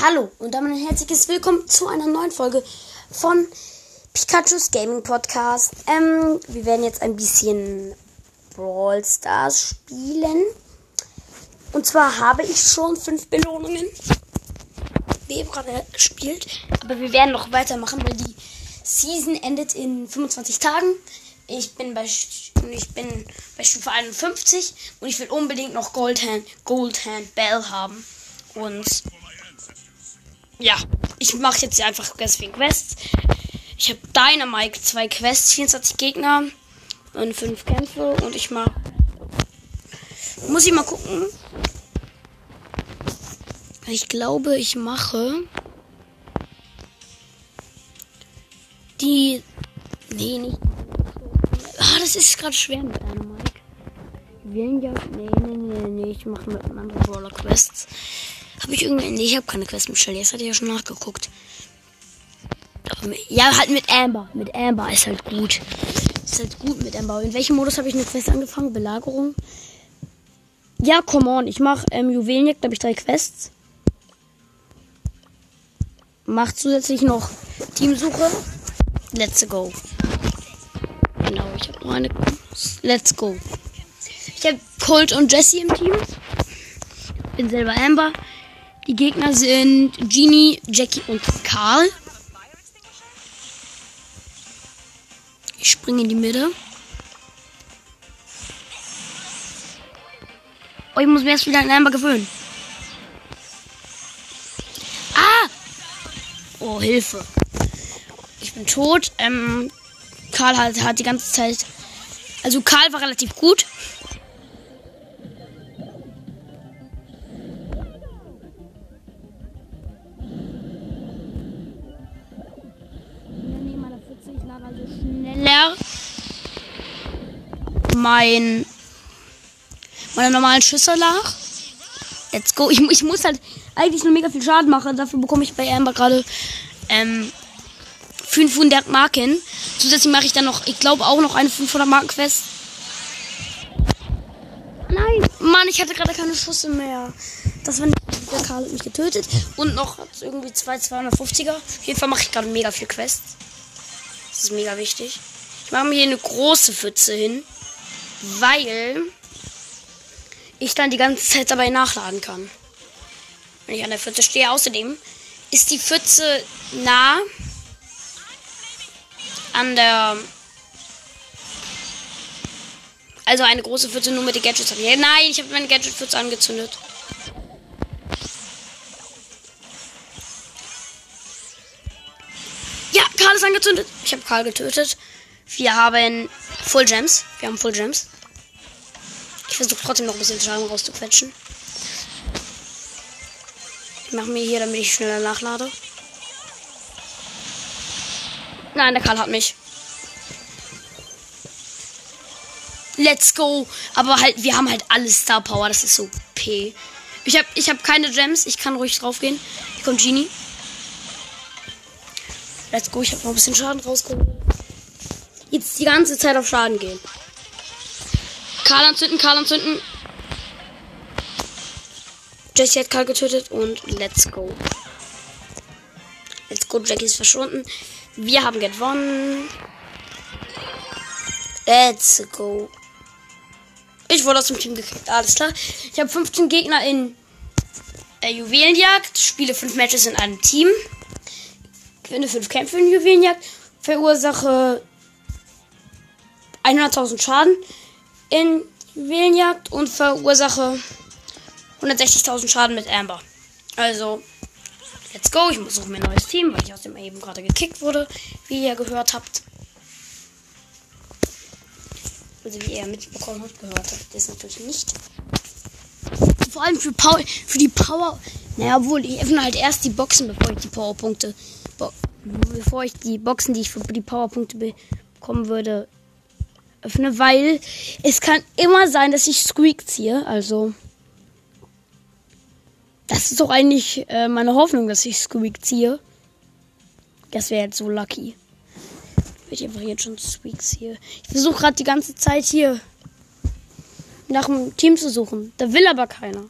Hallo und damit ein herzliches Willkommen zu einer neuen Folge von Pikachu's Gaming Podcast. Ähm, wir werden jetzt ein bisschen Brawl Stars spielen. Und zwar habe ich schon fünf Belohnungen. Gerade gespielt. Aber wir werden noch weitermachen, weil die Season endet in 25 Tagen. Ich bin bei ich bin bei Stufe 51 und ich will unbedingt noch Goldhand Goldhand Bell haben. Und ja, ich mache jetzt einfach deswegen Quests. Ich habe Dynamite, zwei Quests, 24 Gegner und fünf Kämpfe und ich mach. Muss ich mal gucken. Ich glaube, ich mache die. Nee, nicht. Ah, das ist gerade schwer mit Dynamite. Weniger. Nee, nee, nee, nee. Ich mache mit einem anderen Brawler Quests. Habe ich irgendwie. Nee, ich habe keine Quest mit Shelly. Das hatte ich ja schon nachgeguckt. Ja, halt mit Amber. Mit Amber ist halt gut. Ist halt gut mit Amber. In welchem Modus habe ich eine Quest angefangen? Belagerung? Ja, come on. Ich mache ähm, Juwelenjagd. Habe ich drei Quests. Mach zusätzlich noch Teamsuche. Let's go. Genau, ich habe nur eine. Let's go. Ich habe Colt und Jesse im Team. Bin selber Amber. Die Gegner sind Genie, Jackie und Karl. Ich springe in die Mitte. Oh, ich muss mir erst wieder an Amber gewöhnen. Ah! Oh, Hilfe. Ich bin tot. Ähm, Karl hat, hat die ganze Zeit. Also Karl war relativ gut. Mein meine normalen Schüsse nach. Let's go. Ich, ich muss halt eigentlich nur mega viel Schaden machen. Dafür bekomme ich bei Amber gerade ähm, 500 Marken. Zusätzlich mache ich dann noch, ich glaube auch noch eine 500 Marken Quest. Nein, Mann, ich hatte gerade keine Schüsse mehr. Das war nicht, der Karl hat mich getötet. Und noch irgendwie zwei 250er. Auf jeden Fall mache ich gerade mega viel Quests. Das ist mega wichtig. Ich mache mir hier eine große Pfütze hin, weil ich dann die ganze Zeit dabei nachladen kann. Wenn ich an der Pfütze stehe. Außerdem ist die Pfütze nah an der. Also eine große Pfütze nur mit den Gadgets. Nein, ich habe meine Gadget-Pfütze angezündet. Ja, Karl ist angezündet. Ich habe Karl getötet. Wir haben Full Gems. Wir haben Full Gems. Ich versuche trotzdem noch ein bisschen Schaden rauszuquetschen. Ich mache mir hier, damit ich schneller nachlade. Nein, der Karl hat mich. Let's go. Aber halt, wir haben halt alle Star Power. Das ist so P. Ich habe ich hab keine Gems. Ich kann ruhig drauf gehen. Hier kommt Genie. Let's go. Ich habe noch ein bisschen Schaden rausgeholt. Jetzt die ganze Zeit auf Schaden gehen. Karl anzünden, Karl anzünden. Jesse hat Karl getötet und let's go. Let's go, Jackie ist verschwunden. Wir haben gewonnen. Let's go. Ich wurde aus dem Team gekickt, alles klar. Ich habe 15 Gegner in äh, Juwelenjagd, spiele 5 Matches in einem Team, gewinne 5 Kämpfe in Juwelenjagd, verursache 100.000 Schaden in Juwelenjagd und verursache 160.000 Schaden mit Amber. Also, let's go. Ich suche mir ein neues Team, weil ich aus dem eben gerade gekickt wurde, wie ihr gehört habt. Also, wie ihr mitbekommen habt, gehört habt, das natürlich nicht. Vor allem für, Power, für die Power. Naja, obwohl, ich öffne halt erst die Boxen, bevor ich die Powerpunkte. Bevor ich die Boxen, die ich für die Powerpunkte bekommen würde, öffne, weil es kann immer sein, dass ich Squeak ziehe. Also. Das ist doch eigentlich äh, meine Hoffnung, dass ich Squeak ziehe. Das wäre jetzt so lucky. Ich einfach jetzt schon Squeak ziehe. Ich versuche gerade die ganze Zeit hier nach einem Team zu suchen. Da will aber keiner.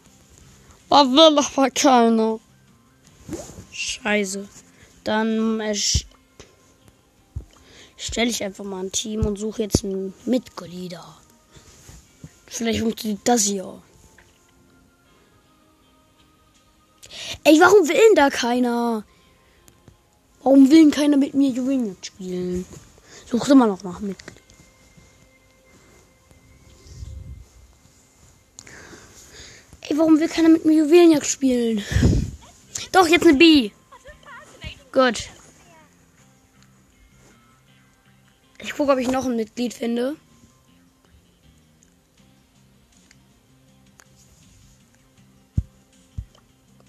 Da will aber keiner. Scheiße. Dann stelle ich einfach mal ein Team und suche jetzt einen Mitglieder. Vielleicht funktioniert das hier. Ey, warum will denn da keiner? Warum will denn keiner mit mir Juwelenjagd spielen? Sucht immer noch nach Mitglied. Ey, warum will keiner mit mir Juwelenjagd spielen? Doch, jetzt eine B. Gut. Gucke, ob ich noch ein Mitglied finde.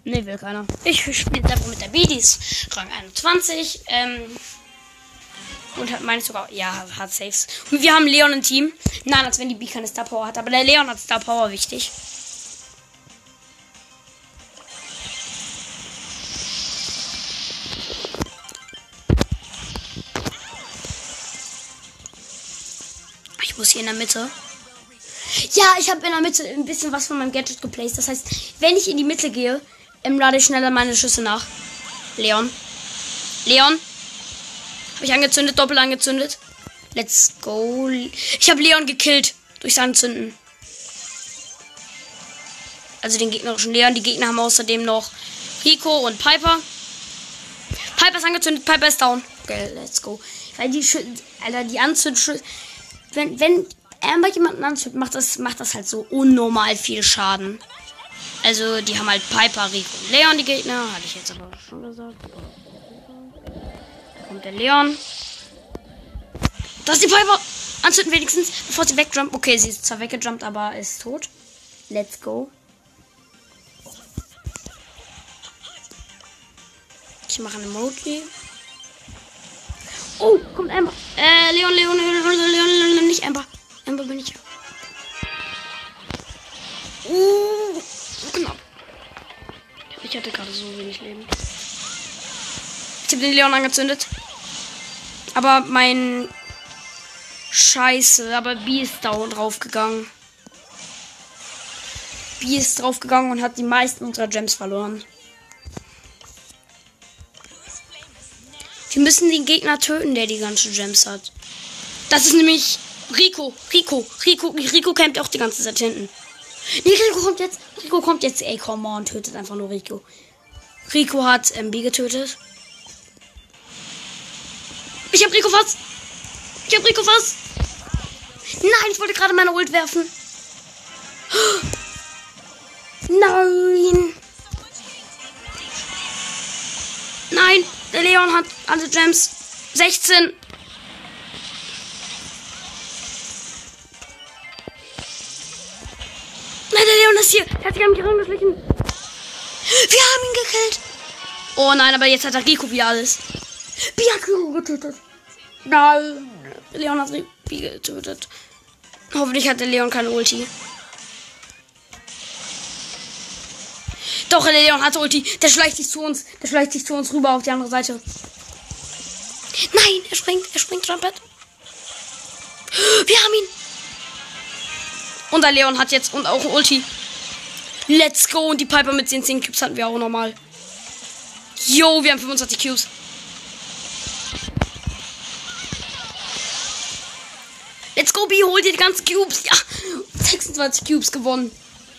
Ne, will keiner. Ich spiele einfach mit der Bidis. Rang 21. Ähm, und hat meine sogar. Ja, hat Saves. Und wir haben Leon im Team. Nein, als wenn die B keine Star Power hat. Aber der Leon hat Star Power wichtig. Der Mitte. Ja, ich habe in der Mitte ein bisschen was von meinem Gadget geplaced. Das heißt, wenn ich in die Mitte gehe, ähm, lade ich schneller meine Schüsse nach. Leon. Leon. Habe ich angezündet, doppelt angezündet. Let's go. Ich habe Leon gekillt durchs Anzünden. Also den gegnerischen Leon. Die Gegner haben außerdem noch Rico und Piper. Piper ist angezündet, Piper ist down. Okay, let's go. Weil die Schü Alter, die Anzündschüsse. Wenn, wenn Amber jemanden anzündet, macht das, macht das halt so unnormal viel Schaden. Also, die haben halt Piper, Rico und Leon, die Gegner. Hatte ich jetzt aber schon gesagt. Da kommt der Leon. Da ist die Piper. Anzünden wenigstens, bevor sie wegjumpt. Okay, sie ist zwar weggejumpt, aber ist tot. Let's go. Ich mache ein Emoji. Oh, kommt Amber. Äh, Leon, Leon, Leon, Leon, Leon, Leon, nicht Amber. Amber bin ich. Uh knapp. Ich hatte gerade so wenig Leben. Ich habe den Leon angezündet. Aber mein Scheiße, aber B ist da draufgegangen. B ist draufgegangen und hat die meisten unserer Gems verloren. Wir müssen den Gegner töten, der die ganzen Gems hat. Das ist nämlich Rico. Rico. Rico. Rico kämpft auch die ganze Zeit hinten. Nee, Rico kommt jetzt. Rico kommt jetzt. Ey, come on, tötet einfach nur Rico. Rico hat MB getötet. Ich hab Rico fast. Ich hab Rico fast. Nein, ich wollte gerade meine Ult werfen. Nein. Nein, der Leon hat alle Gems. 16. ist hier. Er hat sich an mich herangeschlichen. Wir haben ihn gekillt. Oh nein, aber jetzt hat er Rico wieder alles. Bi hat Rico getötet. Nein. Leon hat Rico getötet. Hoffentlich hat der Leon keine Ulti. Doch, der Leon hat Ulti. Der schleicht sich zu uns. Der schleicht sich zu uns rüber auf die andere Seite. Nein, er springt. Er springt, Trumpet. Wir haben ihn. Und der Leon hat jetzt und auch Ulti. Let's go. Und die Piper mit den 10 Cubes hatten wir auch nochmal. Yo, wir haben 25 Cubes. Let's go, B, hol dir die ganzen Cubes. Ja, 26 Cubes gewonnen.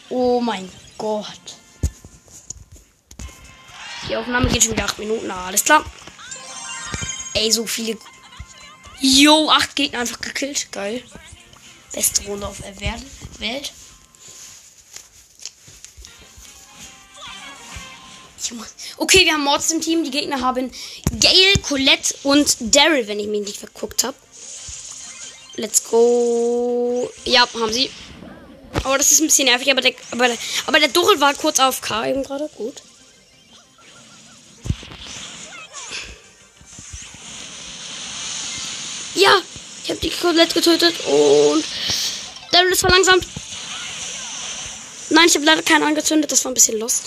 Oh mein Gott. Die Aufnahme geht schon wieder 8 Minuten. Alles klar. Ey, so viele. Yo, 8 Gegner einfach gekillt. Geil. Beste Runde auf der Welt. Okay, wir haben Mords im Team. Die Gegner haben Gail, Colette und Daryl, wenn ich mich nicht verguckt habe. Let's go. Ja, haben sie. Aber das ist ein bisschen nervig, aber der, aber, der, aber der Durrell war kurz auf K eben gerade. Gut. Ja, ich habe die Colette getötet und Daryl ist verlangsamt. Nein, ich habe leider keinen angezündet. Das war ein bisschen lost.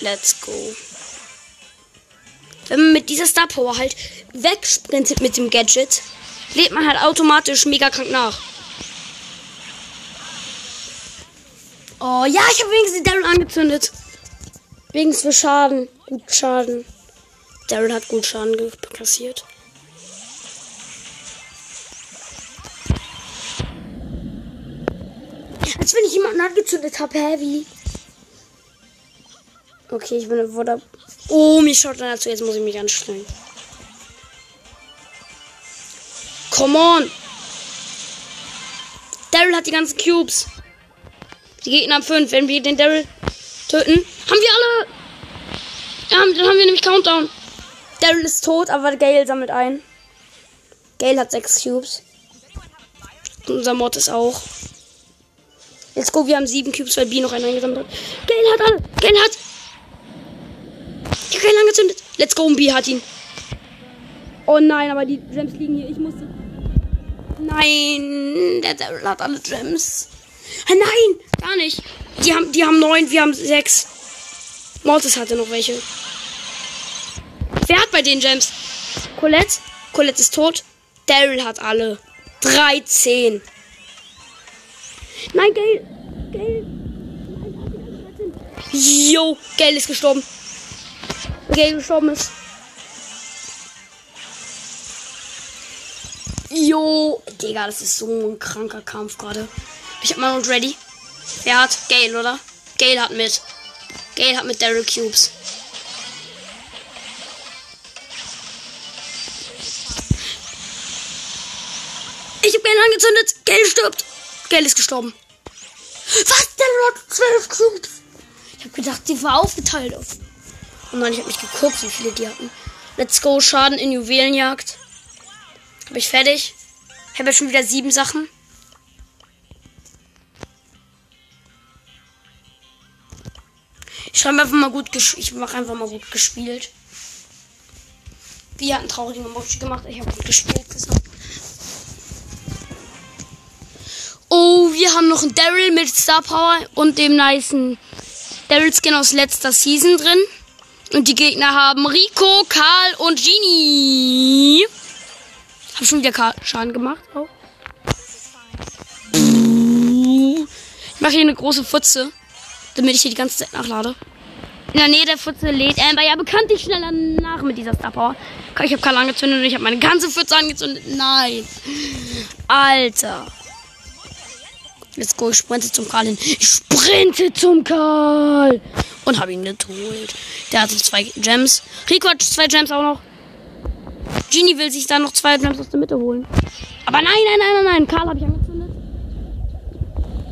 Let's go. Wenn man mit dieser Star Power halt wegsprintet mit dem Gadget, lädt man halt automatisch mega krank nach. Oh ja, ich habe wenigstens Daryl angezündet. Wenigstens für Schaden. Gut Schaden. Daryl hat gut Schaden kassiert. Als wenn ich jemanden angezündet habe, heavy. Okay, ich bin wurde. Oh, mich schaut dann dazu. Jetzt muss ich mich anstrengen. Come on! Daryl hat die ganzen Cubes. Die Gegner haben fünf. Wenn wir den Daryl töten, haben wir alle. Ja, dann haben wir nämlich Countdown. Daryl ist tot, aber Gale sammelt ein. Gale hat sechs Cubes. Und unser Mod ist auch. Let's go, wir haben sieben Cubes, weil B noch einen eingesammelt hat. Gale hat alle. Gale hat. Ich habe Gale angezündet. Let's go, B hat ihn. Oh nein, aber die Gems liegen hier. Ich musste. Nein, der Daryl hat alle Gems. Nein, gar nicht. Die haben, die haben neun, wir haben sechs. Mortis hatte noch welche. Wer hat bei den Gems? Colette? Colette ist tot. Daryl hat alle. 13. Nein, Gail. Gail. Jo, Gail ist gestorben. Gail gestorben ist. Jo, Digga, das ist so ein kranker Kampf gerade. Ich hab mal und ready. Wer hat? Gale, oder? Gale hat mit. Gale hat mit Daryl Cubes. Ich hab Gale angezündet. Gale stirbt. Gale ist gestorben. Was? Daryl hat 12 Cubes. Ich hab gedacht, die war aufgeteilt auf. Oh nein, ich hab nicht geguckt, wie viele die hatten. Let's go, Schaden in Juwelenjagd. Hab ich fertig. Ich habe jetzt schon wieder sieben Sachen. Ich schreibe einfach mal gut gespielt. Ich mache einfach mal gut gespielt. Wir hatten traurigen Emoji gemacht. Ich habe gut gespielt gesagt. Oh, wir haben noch einen Daryl mit Star Power und dem nicen Daryl Skin aus letzter Season drin. Und die Gegner haben Rico, Karl und Genie. Hab schon wieder Schaden gemacht. Auch. Ich mache hier eine große Pfütze damit ich hier die ganze Zeit nachlade. In der Nähe der Pfütze lädt Amber ja bekanntlich schneller nach mit dieser Star Power. Ich habe Karl angezündet und ich habe meine ganze Pfütze angezündet. Nein. Alter. Let's go, ich sprinte zum Karl hin. Ich sprinte zum Karl. Und habe ihn geholt. Der hatte zwei Gems. Rico hat zwei Gems auch noch. Genie will sich dann noch zwei Gems aus der Mitte holen. Aber nein, nein, nein, nein, nein. Karl habe ich angezündet.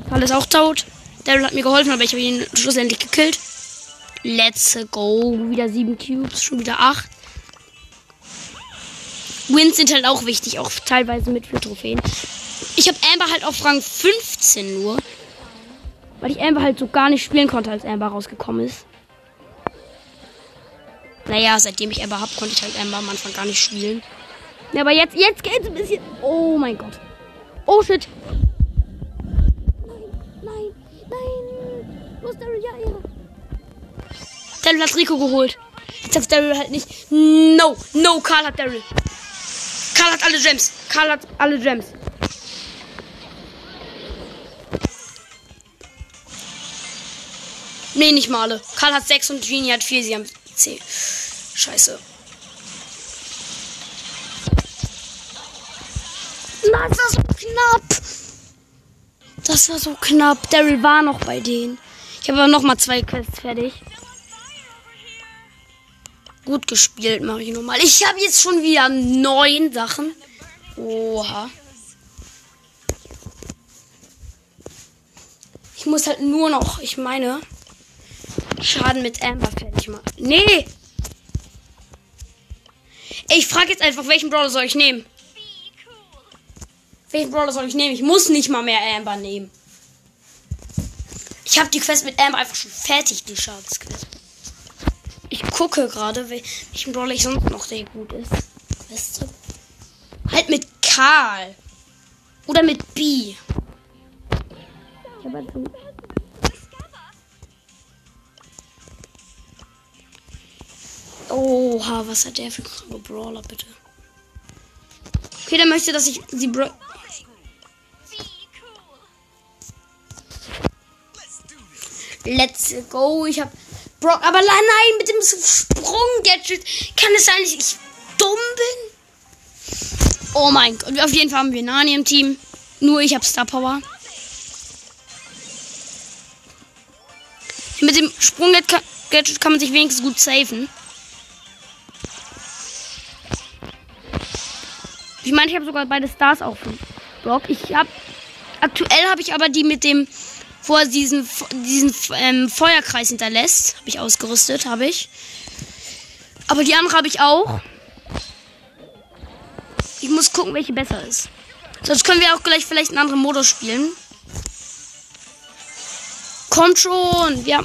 Karl ist auch tot. Daryl hat mir geholfen, aber ich habe ihn schlussendlich gekillt. Let's go. Wieder sieben Cubes, schon wieder acht. Wins sind halt auch wichtig, auch teilweise mit für Trophäen. Ich habe Amber halt auf Rang 15 nur. Weil ich Amber halt so gar nicht spielen konnte, als Amber rausgekommen ist. Naja, seitdem ich Amber habe, konnte ich halt Amber am Anfang gar nicht spielen. Ja, aber jetzt, jetzt geht's ein bisschen. Oh mein Gott. Oh shit. Los, Daryl, ja, ja. Daryl hat Rico geholt. Jetzt hat Daryl halt nicht. No, no, Karl hat Daryl. Karl hat alle Gems. Karl hat alle Gems. Nee, nicht mal alle. Karl hat 6 und Genie hat 4. Sie haben 10. Scheiße. Nein, das war so knapp. Das war so knapp. Daryl war noch bei denen. Ich habe aber noch mal zwei Quests fertig. Gut gespielt, mache ich nochmal. Ich habe jetzt schon wieder neun Sachen. Oha. Ich muss halt nur noch, ich meine, Schaden mit Amber fertig machen. Nee! Ich frage jetzt einfach, welchen Brawler soll ich nehmen? Welchen Brawler soll ich nehmen? Ich muss nicht mal mehr Amber nehmen. Ich habe die Quest mit Amber einfach schon fertig, die Schadensquest. Ich gucke gerade, welchen Brawler ich sonst noch sehr gut ist. Weißt du? Halt mit Karl. Oder mit B. Ich habe halt Oha, was hat der für kranke Brawler, bitte? Okay, der möchte, dass ich sie Bra Let's go. Ich hab Brock. Aber nein, mit dem Sprung-Gadget kann es sein, dass ich dumm bin. Oh mein Gott. Auf jeden Fall haben wir Nani im Team. Nur ich habe Star Power. Mit dem Sprung-Gadget kann man sich wenigstens gut safen. Ich meine, ich habe sogar beide Stars auf dem Block. Ich habe aktuell habe ich aber die mit dem wo er diesen diesen ähm, Feuerkreis hinterlässt, habe ich ausgerüstet, habe ich. Aber die andere habe ich auch. Ich muss gucken, welche besser ist. Sonst können wir auch gleich vielleicht einen anderen Modus spielen. Kommt schon, ja.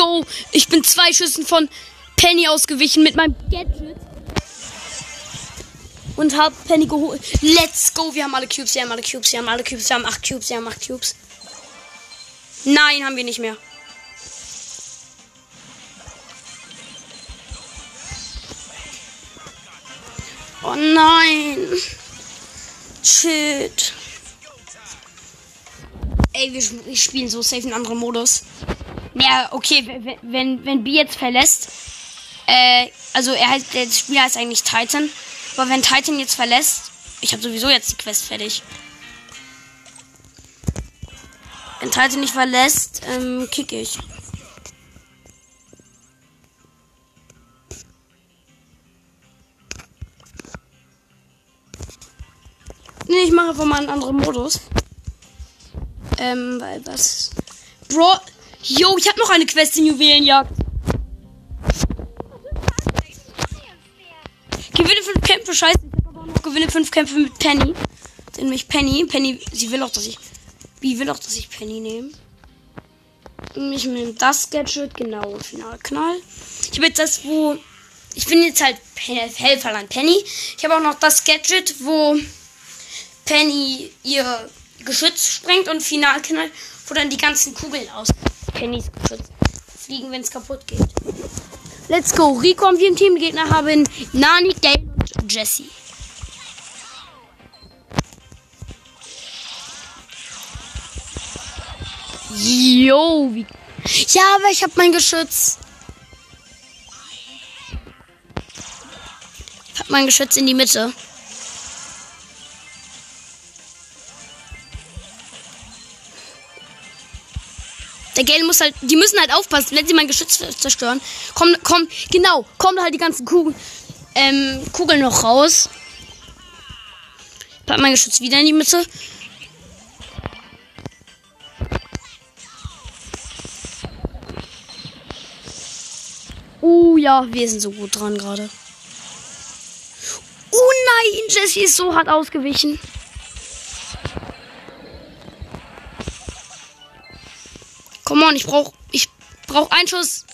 Go! Ich bin zwei Schüssen von Penny ausgewichen mit meinem Gadget. Und hab Penny geholt. Let's go! Wir haben alle Cubes, wir haben alle Cubes, wir haben alle Cubes, wir haben acht Cubes, wir haben acht Cubes. Nein, haben wir nicht mehr. Oh nein. Shit. Ey, wir, wir spielen so safe in anderen Modus. Ja, okay, wenn, wenn, B jetzt verlässt, äh, also er heißt, der Spieler heißt eigentlich Titan, aber wenn Titan jetzt verlässt, ich habe sowieso jetzt die Quest fertig. Wenn Titan nicht verlässt, ähm, kick ich. Nee, ich mache einfach mal einen anderen Modus. Ähm, weil was. Bro, Jo, ich habe noch eine Quest in Juwelenjagd. Gewinne fünf Kämpfe, scheiße. Ich habe aber noch gewinne fünf Kämpfe mit Penny. Nämlich Penny. Penny, sie will auch, dass ich. Wie will auch, dass ich Penny nehme. Ich nehme das Gadget, genau, Finalknall. Ich habe jetzt das, wo. Ich bin jetzt halt Helfer an Penny. Ich habe auch noch das Gadget, wo Penny ihr Geschütz sprengt und Finalknall, wo dann die ganzen Kugeln aus. Pennys fliegen, wenn es kaputt geht. Let's go. Rico und wir im Team. Gegner haben Nani, Gale und Jesse. Jo, wie. Ja, aber ich habe mein Geschütz. Ich habe mein Geschütz in die Mitte. Der Gale muss halt, die müssen halt aufpassen, wenn sie mein Geschütz zerstören. Komm, komm, genau, kommen halt die ganzen Kugeln, ähm, Kugeln noch raus. Bleibt mein Geschütz wieder in die Mitte. Oh ja, wir sind so gut dran gerade. Oh nein, Jessie ist so hart ausgewichen. On, ich brauch, ich brauch einen Schuss.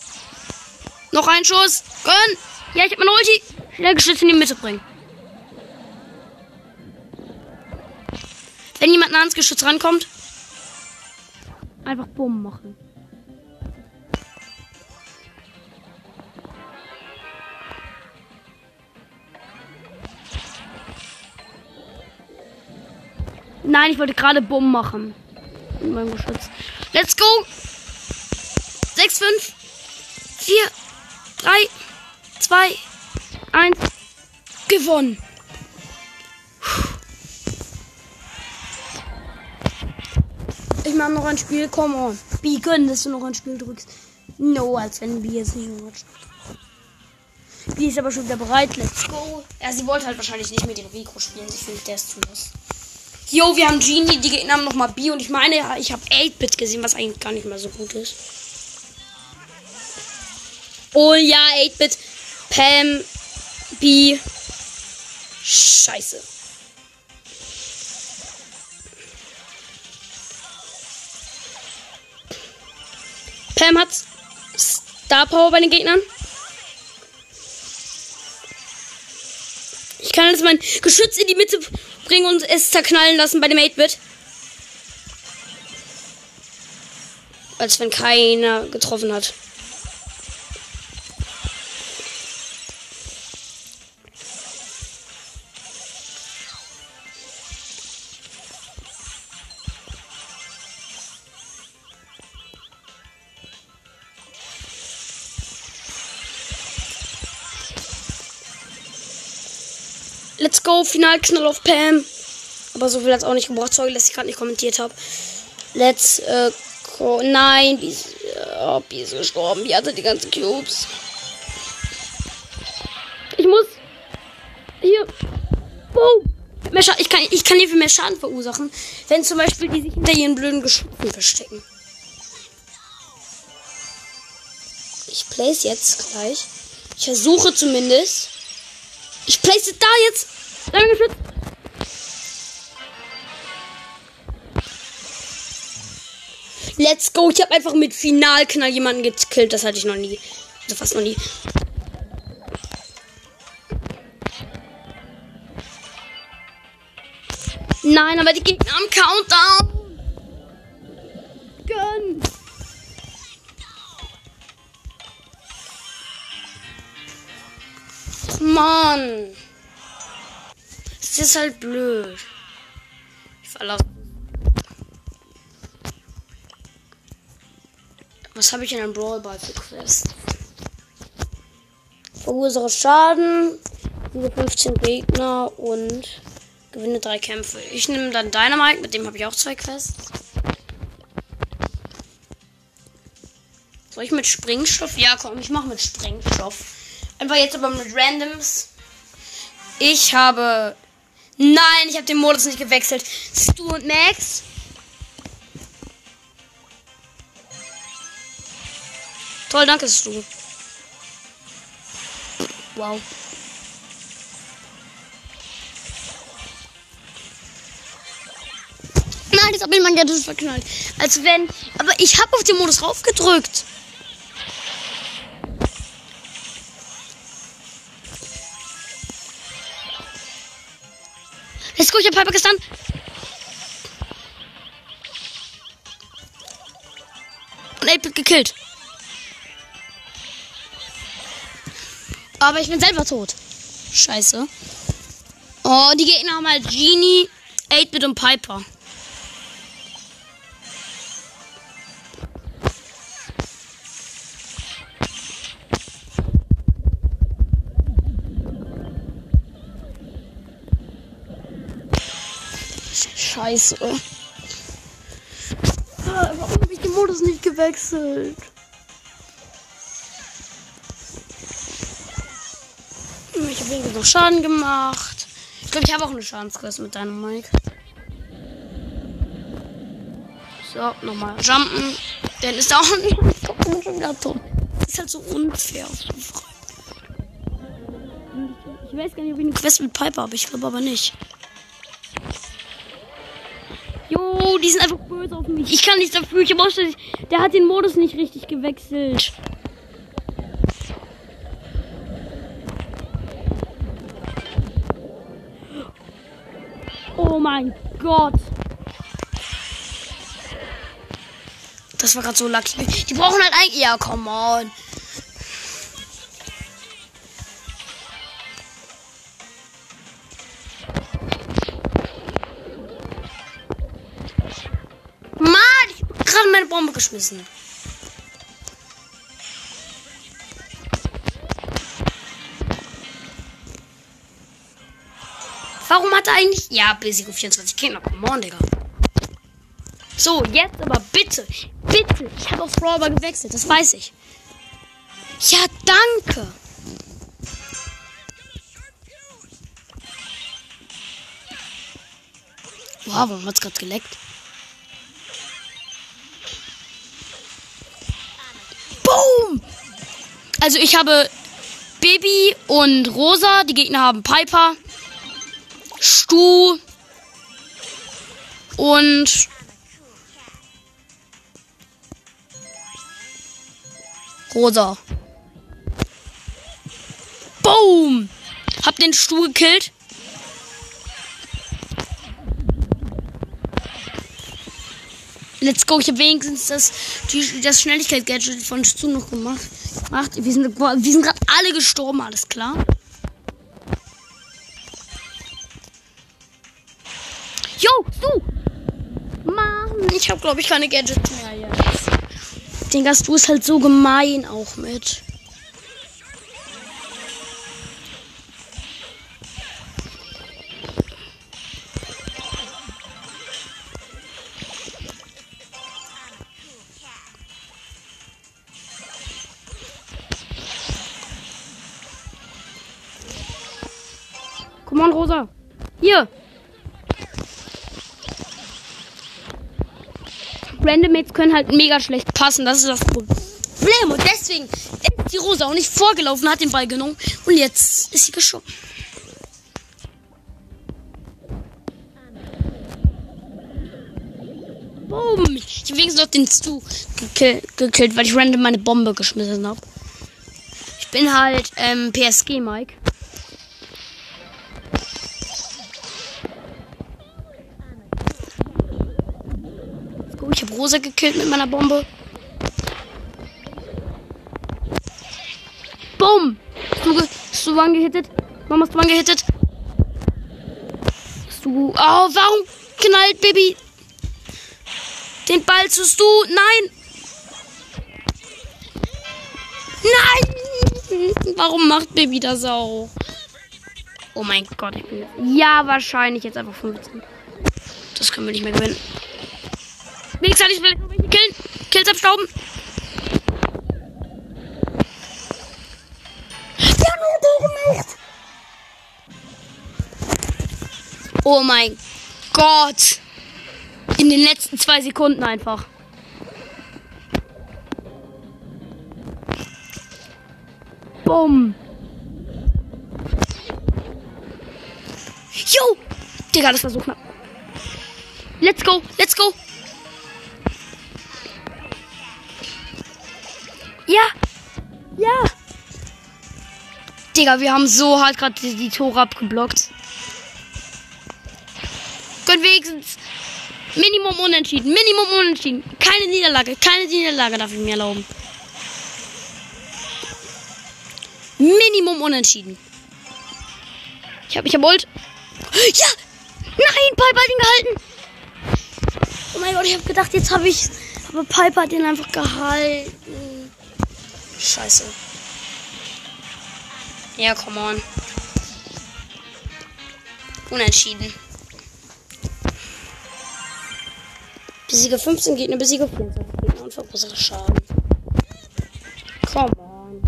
Noch einen Schuss. Gönn. Ja, ich hab meine Ulti. Schnell Geschütz in die Mitte bringen. Wenn jemand nah ans Geschütz rankommt, einfach Bumm machen. Nein, ich wollte gerade Bumm machen. In meinem Geschütz. Let's go! 6, 5, 4, 3, 2, 1. Gewonnen. Ich mache noch ein Spiel. Come on. Wie können, dass du noch ein Spiel drückst. No, als wenn B jetzt nicht rutscht. B ist aber schon wieder bereit. Let's go. Ja, sie wollte halt wahrscheinlich nicht mit dem Rico spielen. Sie fühlt, der ist zu los. Jo, wir haben Genie. Die Gegner haben nochmal B. Und ich meine, ich habe 8-Bit gesehen, was eigentlich gar nicht mehr so gut ist. Oh ja, 8-Bit. Pam. B. Scheiße. Pam hat Star Power bei den Gegnern. Ich kann jetzt mein Geschütz in die Mitte bringen und es zerknallen lassen bei dem 8-Bit. Als wenn keiner getroffen hat. Let's go, Finalknall auf Pam. Aber so viel hat es auch nicht gebraucht. Sorry, dass ich gerade nicht kommentiert habe. Let's äh, go. Nein, die ist, oh, die ist gestorben. Die hatte die ganzen Cubes. Ich muss. Hier. Boom. Mehr ich, kann, ich kann hier viel mehr Schaden verursachen, wenn zum Beispiel die sich hinter ihren blöden Geschützen verstecken. Ich place jetzt gleich. Ich versuche zumindest. Ich place da jetzt. Lange geschützt. Let's go. Ich habe einfach mit Finalknall jemanden gekillt. Das hatte ich noch nie. Also fast noch nie. Nein, aber die Gegner am Countdown. Gönn. Mann. Es ist halt blöd. Ich verlasse. Was habe ich in einem Brawl Ball für Quest? Verursache Schaden. Diese 15 Gegner und gewinne drei Kämpfe. Ich nehme dann Dynamite, mit dem habe ich auch zwei Quests. Soll ich mit Sprengstoff? Ja, komm, ich mache mit Sprengstoff. Einfach jetzt aber mit Randoms. Ich habe. Nein, ich habe den Modus nicht gewechselt. Stu und Max. Toll, danke, Stu. Wow. Nein, jetzt habe ich mein Gadget verknallt. Als wenn. Aber ich habe auf den Modus raufgedrückt. Go, ich habe Piper gestanden. Und 8 gekillt. Aber ich bin selber tot. Scheiße. Oh, die Gegner haben halt Genie, 8-Bit und Piper. Scheiße. Ah, warum habe ich den Modus nicht gewechselt? Ich habe irgendwie noch Schaden gemacht. Ich glaube, ich habe auch eine Schadenskurs mit deinem Mike. So, nochmal jumpen. Dann ist er auch schon wieder tot. Ist halt so unfair. Ich weiß gar nicht, ob ich eine Quest mit Piper habe. Ich glaube aber nicht. Jo, die sind einfach böse auf mich. Ich kann nichts dafür. Ich habe der hat den Modus nicht richtig gewechselt. Oh mein Gott. Das war gerade so lucky. Die brauchen halt eigentlich. Ja, come on. Geschmissen. Warum hat er eigentlich... Ja, Basic 24 Gegner. Come on, Digga. So, jetzt aber bitte. Bitte. Ich habe auf Brawler gewechselt. Das weiß ich. Ja, danke. Wow, warum hat's gerade geleckt? Also ich habe Baby und Rosa. Die Gegner haben Piper, Stu und Rosa. Boom! Hab den Stu gekillt. Let's go. Ich habe wenigstens das, das Schnelligkeit-Gadget von Stu noch gemacht. Macht, wir sind, wir sind gerade alle gestorben, alles klar. Jo, du! Mann, ich habe glaube ich keine Gadgets mehr jetzt. Den Gast, du ist halt so gemein auch mit. On, Rosa. Hier. Randomates können halt mega schlecht passen. Das ist das Problem. Und deswegen ist die Rosa auch nicht vorgelaufen, hat den Ball genommen. Und jetzt ist sie geschoben. Boom. Ich habe wenigstens noch den Stu gekillt, gekillt, weil ich random meine Bombe geschmissen habe. Ich bin halt ähm, PSG, Rosa gekillt mit meiner Bombe. Boom! Hast du, angehittet? Mama, hast du angehittet? Hast du. Oh, warum knallt Baby den Ball zu Stu? Nein! Nein! Warum macht Baby das auch? Oh mein Gott, ich bin. Ja, wahrscheinlich jetzt einfach 15. Das können wir nicht mehr gewinnen. Wenigstens hatte ich noch welche killen. Kills abstauben. Ja, nur gemacht. Oh mein Gott. In den letzten zwei Sekunden einfach. Bumm. Jo! Digga, das war so knapp. Let's go, let's go. Digga, wir haben so hart gerade die, die, Tore abgeblockt. Können wenigstens Minimum unentschieden. Minimum unentschieden. Keine Niederlage. Keine Niederlage darf ich mir erlauben. Minimum unentschieden. Ich hab, ich hab Ult. Ja! Nein, Piper hat ihn gehalten. Oh mein Gott, ich hab gedacht, jetzt habe ich. Aber Piper hat ihn einfach gehalten. Scheiße. Ja, come on. Unentschieden. Besiege 15 Gegner, besiege 24 Gegner und vergrößere Schaden. Come on.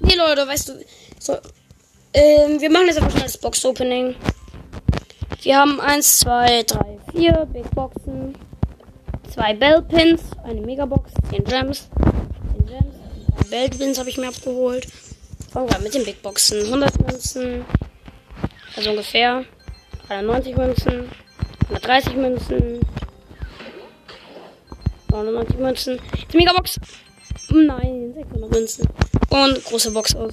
Nee, Leute, weißt du. So. Ähm, wir machen jetzt einfach schnell das Box-Opening. Wir haben 1, 2, 3, 4 Big Boxen zwei Bellpins, eine Megabox, 10 Gems, 10 Gems, Bellpins habe ich mir abgeholt. Fangen wir mit den Big Boxen. 100 Münzen, also ungefähr 91 Münzen, 130 Münzen, 99 Münzen, die Megabox. Nein, 600 Münzen. Und große Box aus.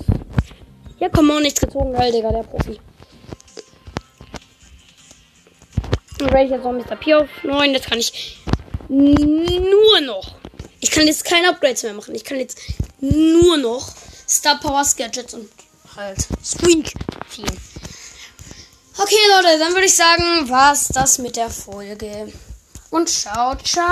Ja, komm on, nichts gezogen, geil, Digga, der Profi. Dann rate ich jetzt noch Mr. P auf 9. Jetzt kann ich nur noch. Ich kann jetzt keine Upgrades mehr machen. Ich kann jetzt nur noch Star Power Gadgets und halt Squeak ziehen. Okay, Leute, dann würde ich sagen, war's das mit der Folge. Und ciao, ciao.